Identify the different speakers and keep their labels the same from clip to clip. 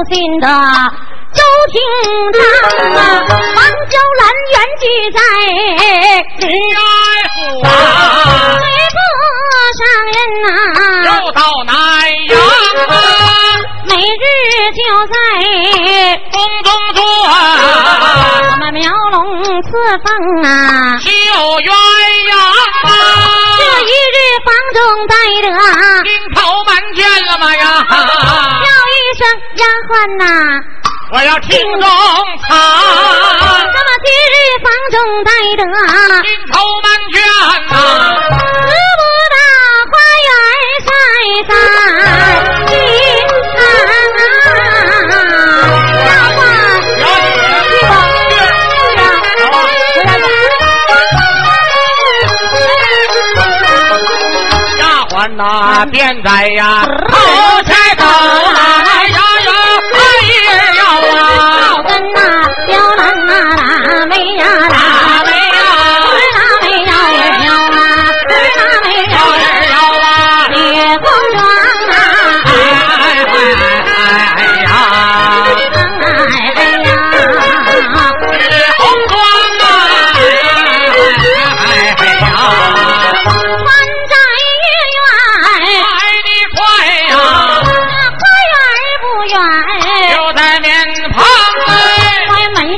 Speaker 1: 父亲的周廷章啊，王娇兰原居在
Speaker 2: 元府啊，
Speaker 1: 内部上人呐、
Speaker 2: 又到南阳啊，
Speaker 1: 每日就在
Speaker 2: 宫中转，
Speaker 1: 我们苗龙赐凤啊。
Speaker 2: 绣鸳鸯啊，
Speaker 1: 这一日房中待得呐、
Speaker 2: 我要听中唱，
Speaker 1: 这么今日房中待得
Speaker 2: 金头满卷呐，
Speaker 1: 得不到花园晒晒金。丫鬟
Speaker 2: 呐，便在呀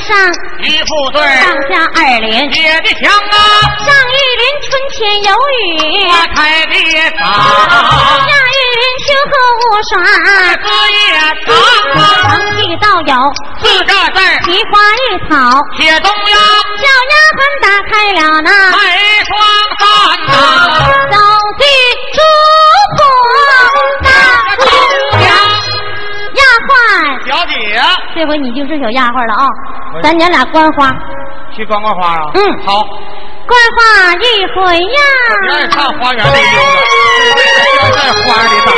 Speaker 1: 上
Speaker 2: 一副对
Speaker 1: 上下二联，
Speaker 2: 写的墙啊，
Speaker 1: 上一联春天有雨，
Speaker 2: 花开的早，
Speaker 1: 下一联秋后无霜。
Speaker 2: 隔夜长啊，
Speaker 1: 长记道有
Speaker 2: 四个字儿
Speaker 1: 奇花异草，
Speaker 2: 写中央
Speaker 1: 小丫鬟打开了那
Speaker 2: 美双扇呐，
Speaker 1: 这回你就是小丫鬟了啊！咱娘俩观花，
Speaker 2: 去观观花啊？
Speaker 1: 嗯
Speaker 2: 好，
Speaker 1: 观花一回呀。
Speaker 2: 你爱看花园里溜达，就在花里待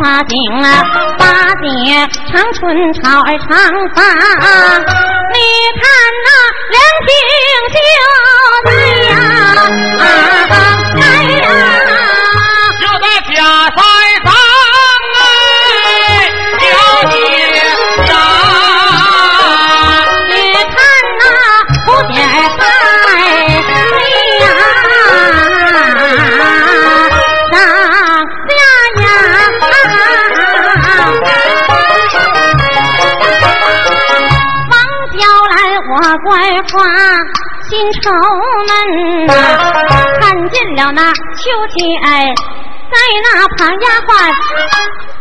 Speaker 1: 花景啊，八景长春草儿长发，你看那两鬓就在呀，秋千在那旁丫鬟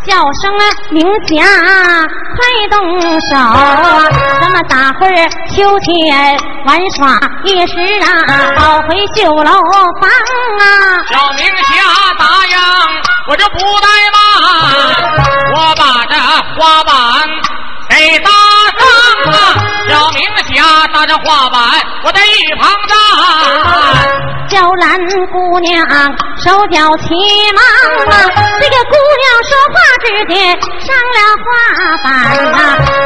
Speaker 1: 叫声啊明霞，快动手！咱们打会儿秋千玩耍一时啊，跑回绣楼房啊！
Speaker 2: 小明霞打烊，我就不怠慢，我把这花板给搭！停下搭着画板，我在一旁站。
Speaker 1: 娇兰姑娘手脚齐忙啊，这个姑娘说话之间上了画板啊，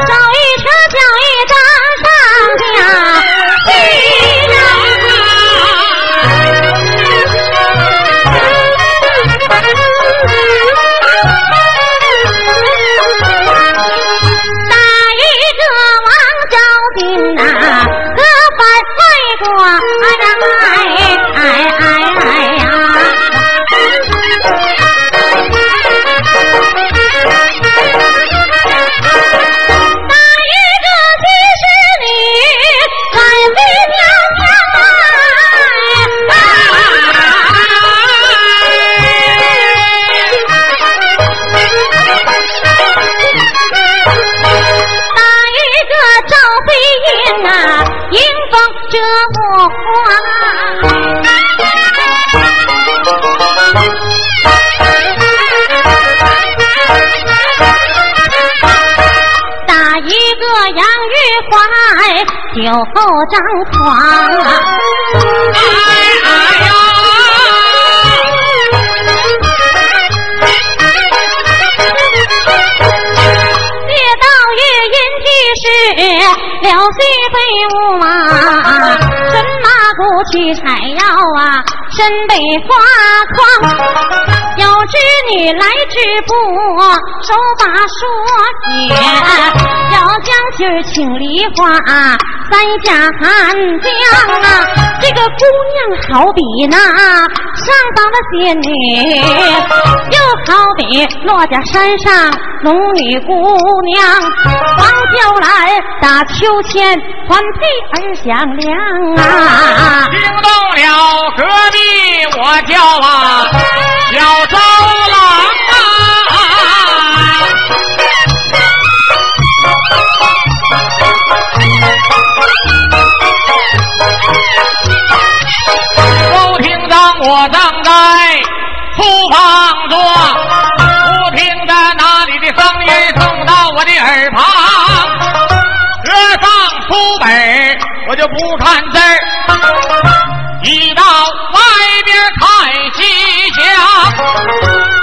Speaker 1: 手一扯脚一张上架身背花。女来织布，手把说解，要将信儿请梨花，三下寒江啊。这个姑娘好比那上方的仙女，又好比落家山上龙女姑娘。黄娇来打秋千，环佩儿响亮啊。
Speaker 2: 惊动了隔壁，我叫啊小我就不看字儿。一到外边看西厢，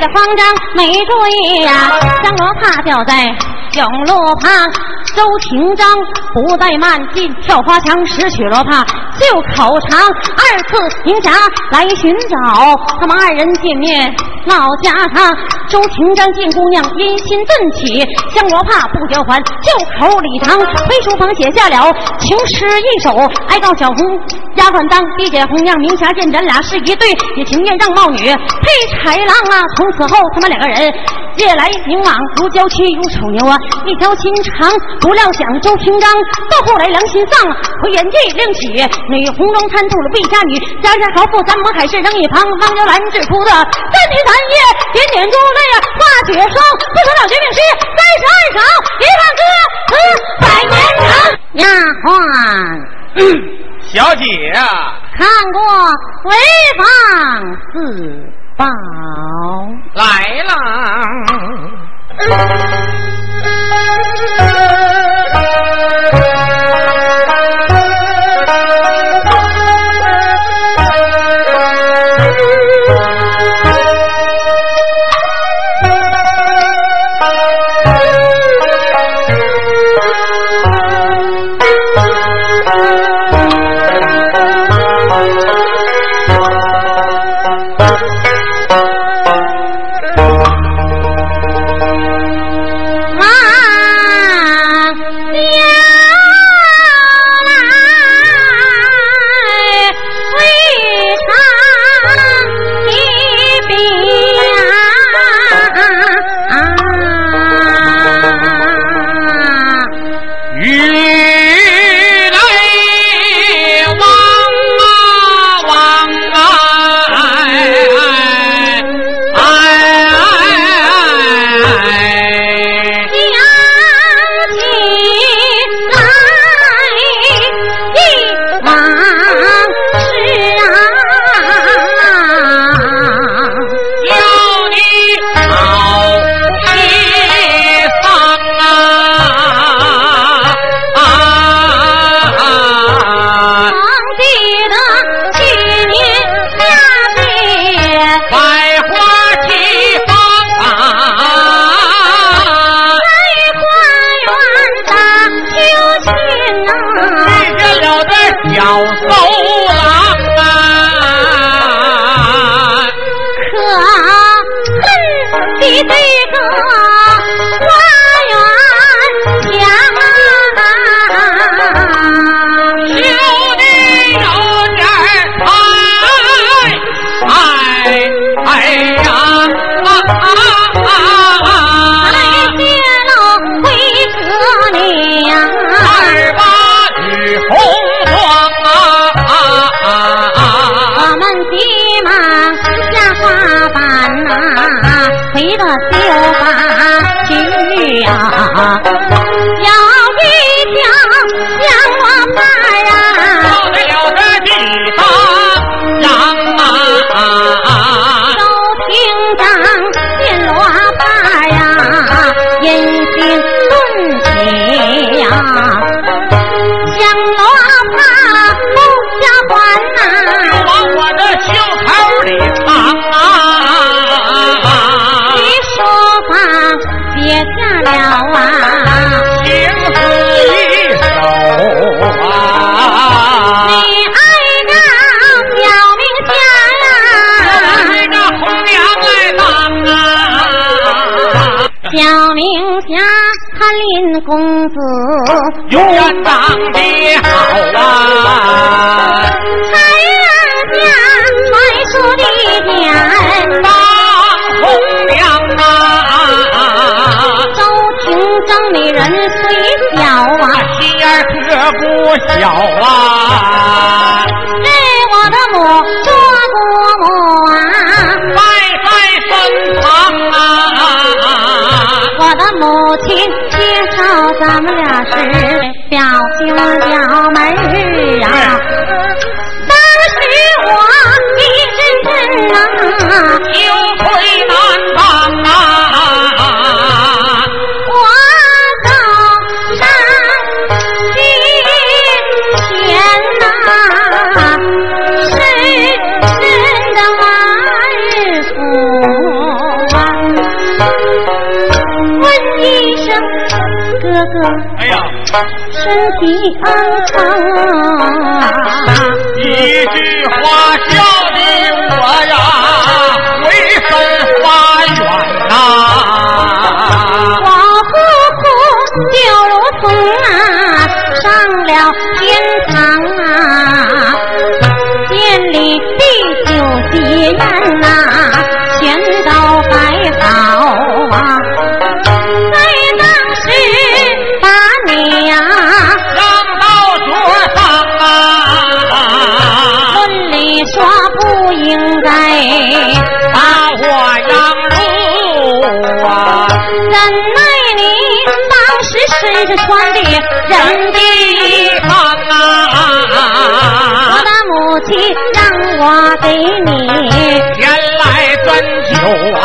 Speaker 2: 的
Speaker 1: 慌张，没注意呀、香罗帕掉在甬路旁。周廷章不怠慢，进跳花墙，拾取罗帕，袖口长。二次迎霞来寻找，他们二人见面闹家常。周廷章见姑娘，阴心顿起，香罗帕不交还，就口礼堂。回书房写下了情诗一首，哀告小红丫鬟当，碧姐红娘明霞见咱俩是一对，也情愿让貌女配豺狼啊！从此后他们两个人夜来明往，如娇妻如丑牛啊，一条心肠。不料想周廷章到后来良心丧，回原地另娶女红妆参透了魏家女，家家豪富咱们海市扔一旁，汪娇兰只哭的三天三夜，点点珠泪啊化雪霜，不成了绝命诗，三十二首一万歌词百年长。丫鬟
Speaker 2: 小姐啊，
Speaker 1: 看过潍坊四宝。
Speaker 2: 来了。
Speaker 1: 小明霞他林公子，
Speaker 2: 永远长得好啊，
Speaker 1: 才儿家卖书的点，
Speaker 2: 当红娘啊，
Speaker 1: 周廷长美人虽小啊，
Speaker 2: 心眼儿可不小啊，
Speaker 1: 母亲介绍咱们俩是表兄表妹儿啊。当时我一阵阵啊，哥哥。
Speaker 2: 哎呀，
Speaker 1: 身体安康啊！
Speaker 2: 一句话笑
Speaker 1: 应该。
Speaker 2: 把我让路啊，
Speaker 1: 怎奈你当时身上穿的人的
Speaker 2: 地方
Speaker 1: 我
Speaker 2: 啊，
Speaker 1: 的母亲让我给你。
Speaker 2: 原来端酒啊，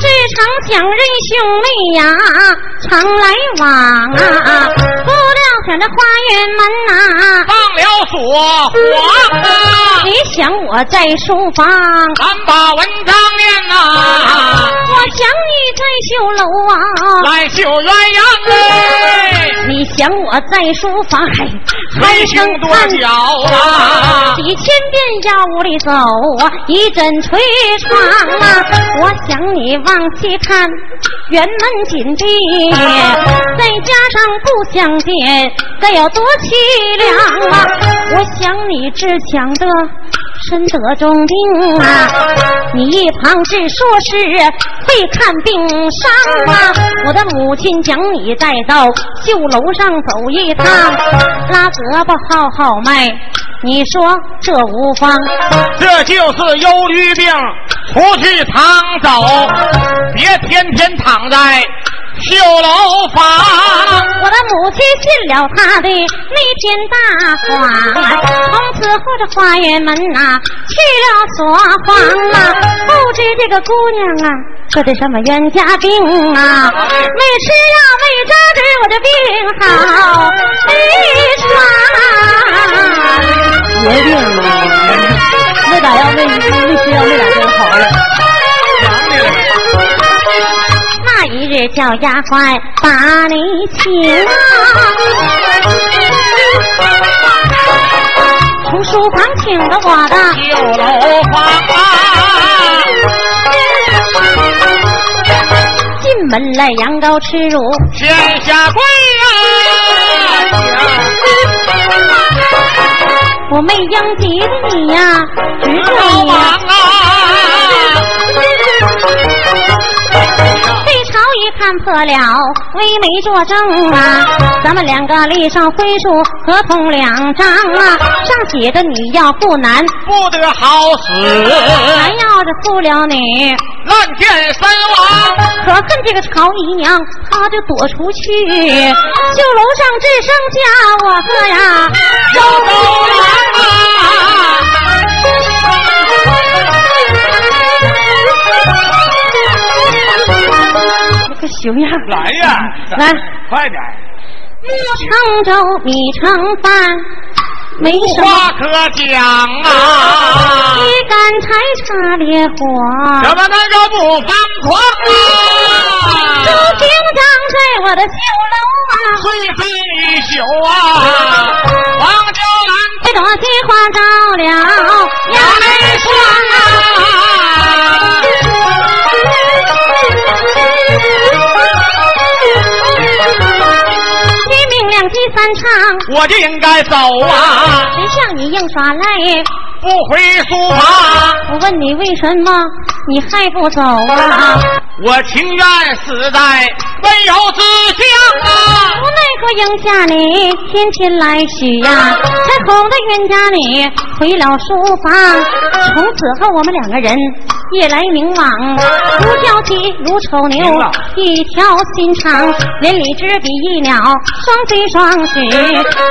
Speaker 1: 这场两人兄妹呀，常来往啊，不料想这花园门呐、
Speaker 2: 放了锁黄啊，
Speaker 1: 你想我在书房，
Speaker 2: 咱把文章念呐，
Speaker 1: 我想你在绣楼啊，
Speaker 2: 来绣鸳鸯哎，
Speaker 1: 你想我在书房，嘿，
Speaker 2: 还剩多角啊，
Speaker 1: 几千遍呀屋里走啊，一阵捶床啊，我想你往西看，园门紧闭，再加上不相见，该有多凄凉啊！我想你只想得身得重病啊，你一旁只说是会看病伤啊，我的母亲将你带到绣楼上走一趟，拉胳膊号号脉。你说这无妨，
Speaker 2: 这就是忧郁病，出去常走，别天天躺在绣楼房。
Speaker 1: 我的母母亲信了他的那篇大谎，从此后这花园门呐去了锁房啊，不知这个姑娘啊得的什么冤家病啊，没吃药没扎针，我的病好
Speaker 3: 没传。绝病吗！没打药没没吃药没打针好了。
Speaker 1: 那一日叫丫鬟把你请啊，从书房请的我的
Speaker 2: 旧楼房啊，
Speaker 1: 进门来羊羔吃乳，
Speaker 2: 天下跪呀！
Speaker 1: 我没应急的你呀，只
Speaker 2: 老
Speaker 1: 说你
Speaker 2: 王，啊，
Speaker 1: 看破了，微媒作证啊，咱们两个立上婚书合同两张啊，上写着你要不男，
Speaker 2: 不得好死，
Speaker 1: 男要是负了你。
Speaker 2: 乱箭身亡。
Speaker 1: 可恨这个曹姨娘，她就躲出去，就楼上只剩下我个呀
Speaker 2: 小狗
Speaker 1: 这个熊样。
Speaker 2: 来呀，
Speaker 1: 来，
Speaker 2: 快点！
Speaker 1: 木成粥，米成饭，没什么
Speaker 2: 话可讲啊，
Speaker 1: 一干柴插烈火，
Speaker 2: 怎么能够不疯狂啊？
Speaker 1: 都平长在我的绣楼啊，
Speaker 2: 岁岁一宿啊，我就应该走啊，
Speaker 1: 谁像你硬耍赖？
Speaker 2: 不回书房，
Speaker 1: 我问你为什么你还不走啊？
Speaker 2: 我情愿死在温柔之乡啊。
Speaker 1: 无奈何应下你天天来许呀，才哄得冤家你回了书房。从此后我们两个人夜来明往，如交集如丑牛，一条心肠。连理枝比翼鸟，双飞双许，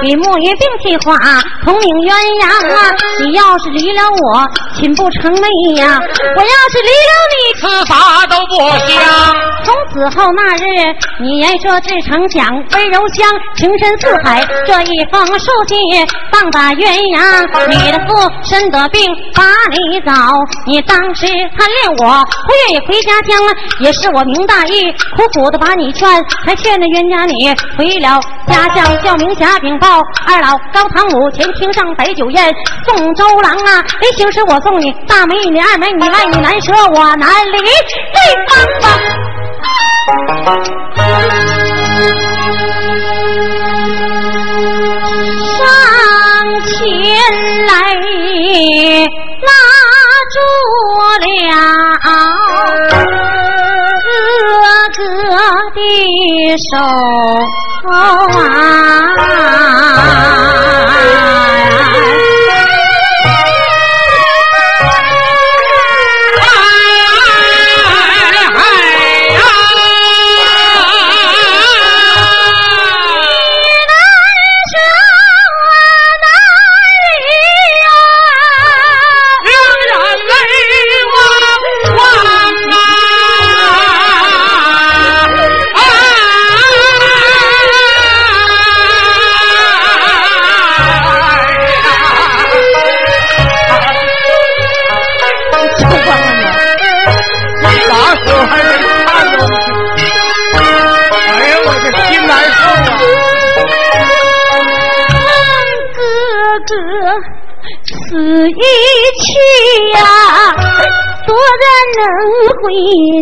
Speaker 1: 与木鱼并起花，同命鸳鸯啊！你要是离了我，寝不成寐呀！我要是离了你，
Speaker 2: 吃啥都不香，
Speaker 1: 从此后那日，你言说至诚讲温柔乡，情深似海。这一封书信棒打鸳鸯，你的父身得病把你找，你当时贪恋我，不愿意回家乡，也是我明大义，苦苦的把你劝，才劝那冤家你回了家乡，叫明霞禀报二老高堂母前厅上摆酒宴，送周郎啊，临行时我送你大美女二美女，外你难舍我难离，对方上前来拉住了哥哥的手啊！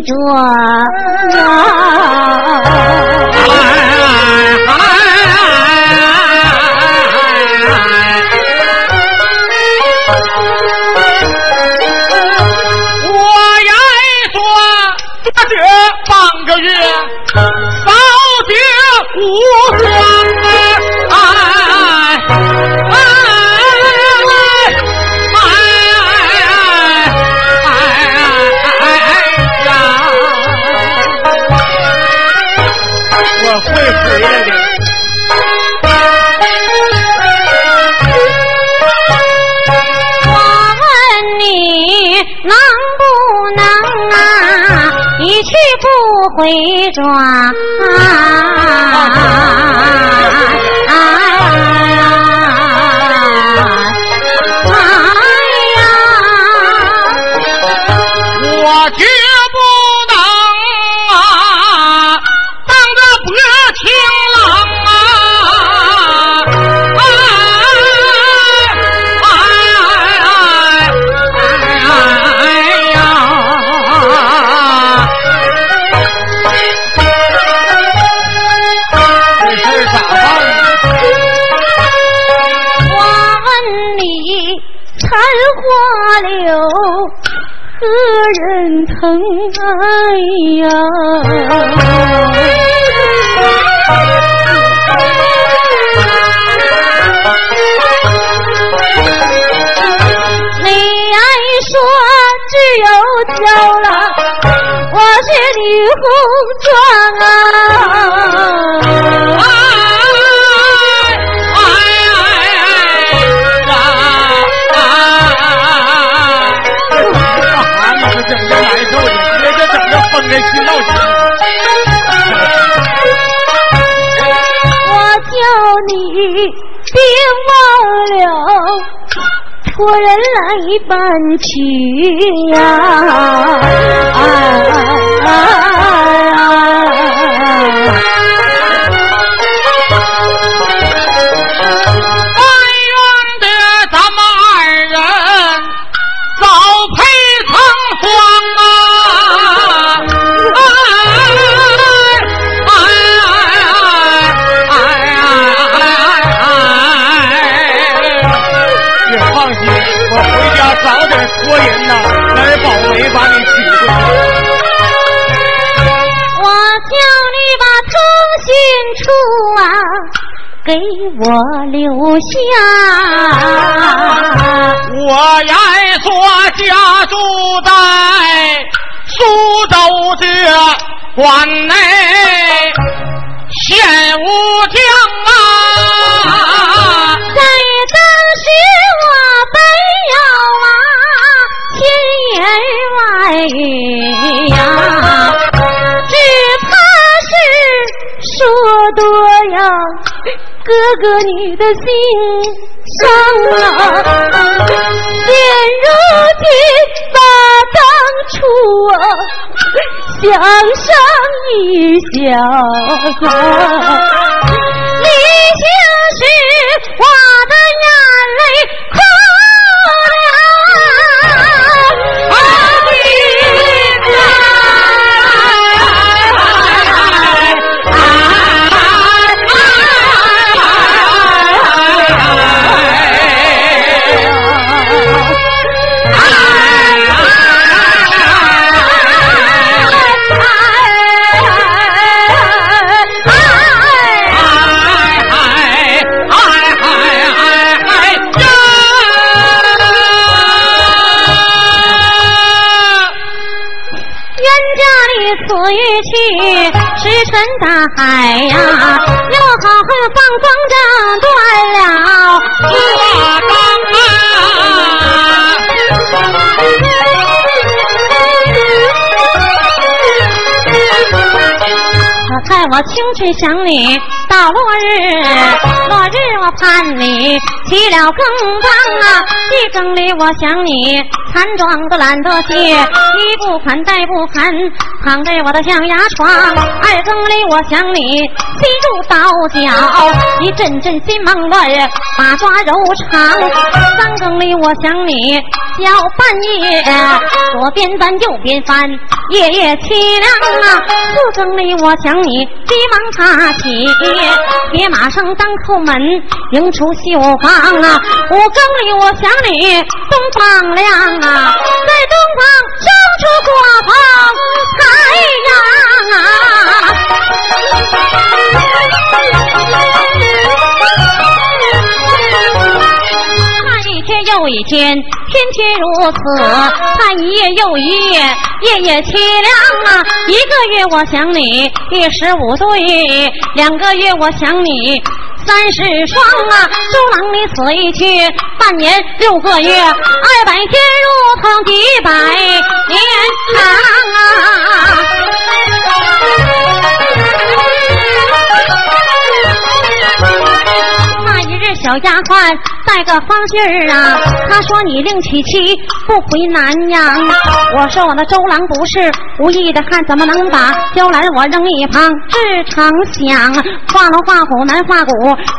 Speaker 2: 着
Speaker 1: 回转。
Speaker 2: 山花柳，何人疼爱呀？
Speaker 1: 你爱说，只有娇了，我是李红妆啊。我叫你别忘了托人来办
Speaker 2: 去呀！关内，县武将啊。
Speaker 1: 在当时我本有啊。千言万语呀，只怕是说多呀，哥哥你的心伤啊。现如今把初啊，想上一想，去，石沉大海呀、又，好好放风筝断了
Speaker 2: 破
Speaker 1: 钢板。好在我清晨想你，道路日，落日我盼你起了更当啊！一更里我想你，残妆都懒得卸，衣不宽带不寒，躺在我的象牙床。二更里我想你，心如刀绞，一阵阵心忙乱，把抓柔肠。三更里我想你，小半夜左边翻右边翻，夜夜凄凉啊！四更里我想你，急忙爬起。铁马上当叩门，迎出绣房啊！五更里我想你，东方亮啊，在东方生出过棚太几天天天如此盼一夜又一夜夜夜凄凉啊一个月我想你一十五岁两个月我想你。三十双啊周郎你死一去半年六个月二百天如同几百年啊那一日小丫鬟个方信儿啊，他说你另娶妻不回南阳。我说我的周郎不是无意的汉，怎么能把娇兰我扔一旁？志成想画龙画虎难画骨，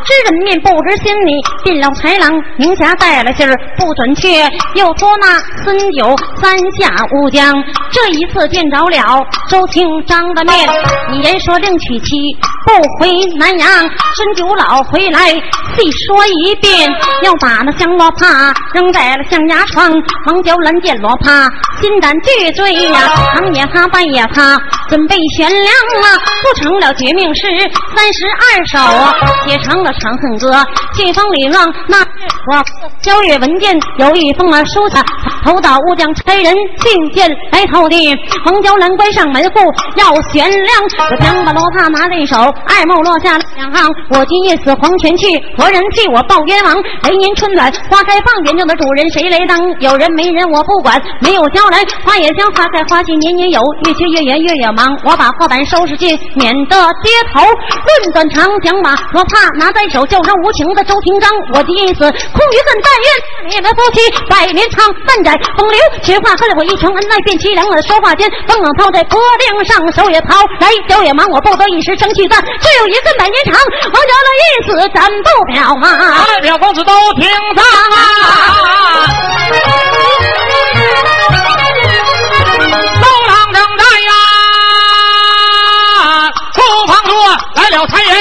Speaker 1: 知人面不知心里。进了豺狼，宁霞带了信儿不准确，又托那孙九三下乌江。这一次见着了周清张的面，你人说另娶妻不回南阳，孙九老回来细说一遍，要把那香罗帕扔在了象牙床。王娇兰见罗帕，心胆俱醉呀，长也怕，半也怕，准备悬梁啊，不成了绝命诗三十二首，写成了《长恨歌》，信封里让那我萧月文件有一封啊书下，头岛乌江差人信件来投递，王娇兰关上门户要悬梁，我将把罗帕拿在手，爱慕落下两行，我今夜死黄泉去，何人替我报冤枉？来年春暖花开放，园中的主人谁来当？有人没人我不管，没有娇兰花也香，花开花谢年年有，越缺越圆越越忙。我把破板收拾尽，免得跌头。论断长讲马我怕拿在手，叫声无情的周廷章，我的意思空余恨，但愿你们夫妻百年长，半载风流。实话恨了我一成恩爱变凄凉了。说话间，风冷抛在脖领上，手也抛来，脚也忙，我不得一时生气，但只有一个百年长。王家乐一死，咱不表啊！
Speaker 2: 表公子都听到啊！周郎正在呀，厨房说来了差人，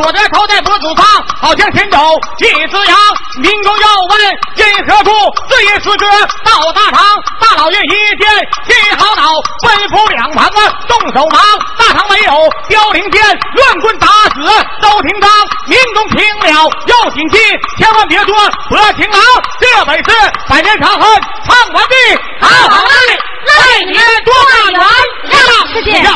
Speaker 2: 我的头在脖子上，好像前走一只羊。民工要问因何故，这一时歌到大堂，大老爷一见心好恼，吩咐两旁啊动手忙。大堂没有凋零剑，乱棍打死周廷章。民工听了要谨记，千万别说薄情郎。这本是百年长恨唱完毕，好嘞，来年多大圆，
Speaker 1: 谢谢。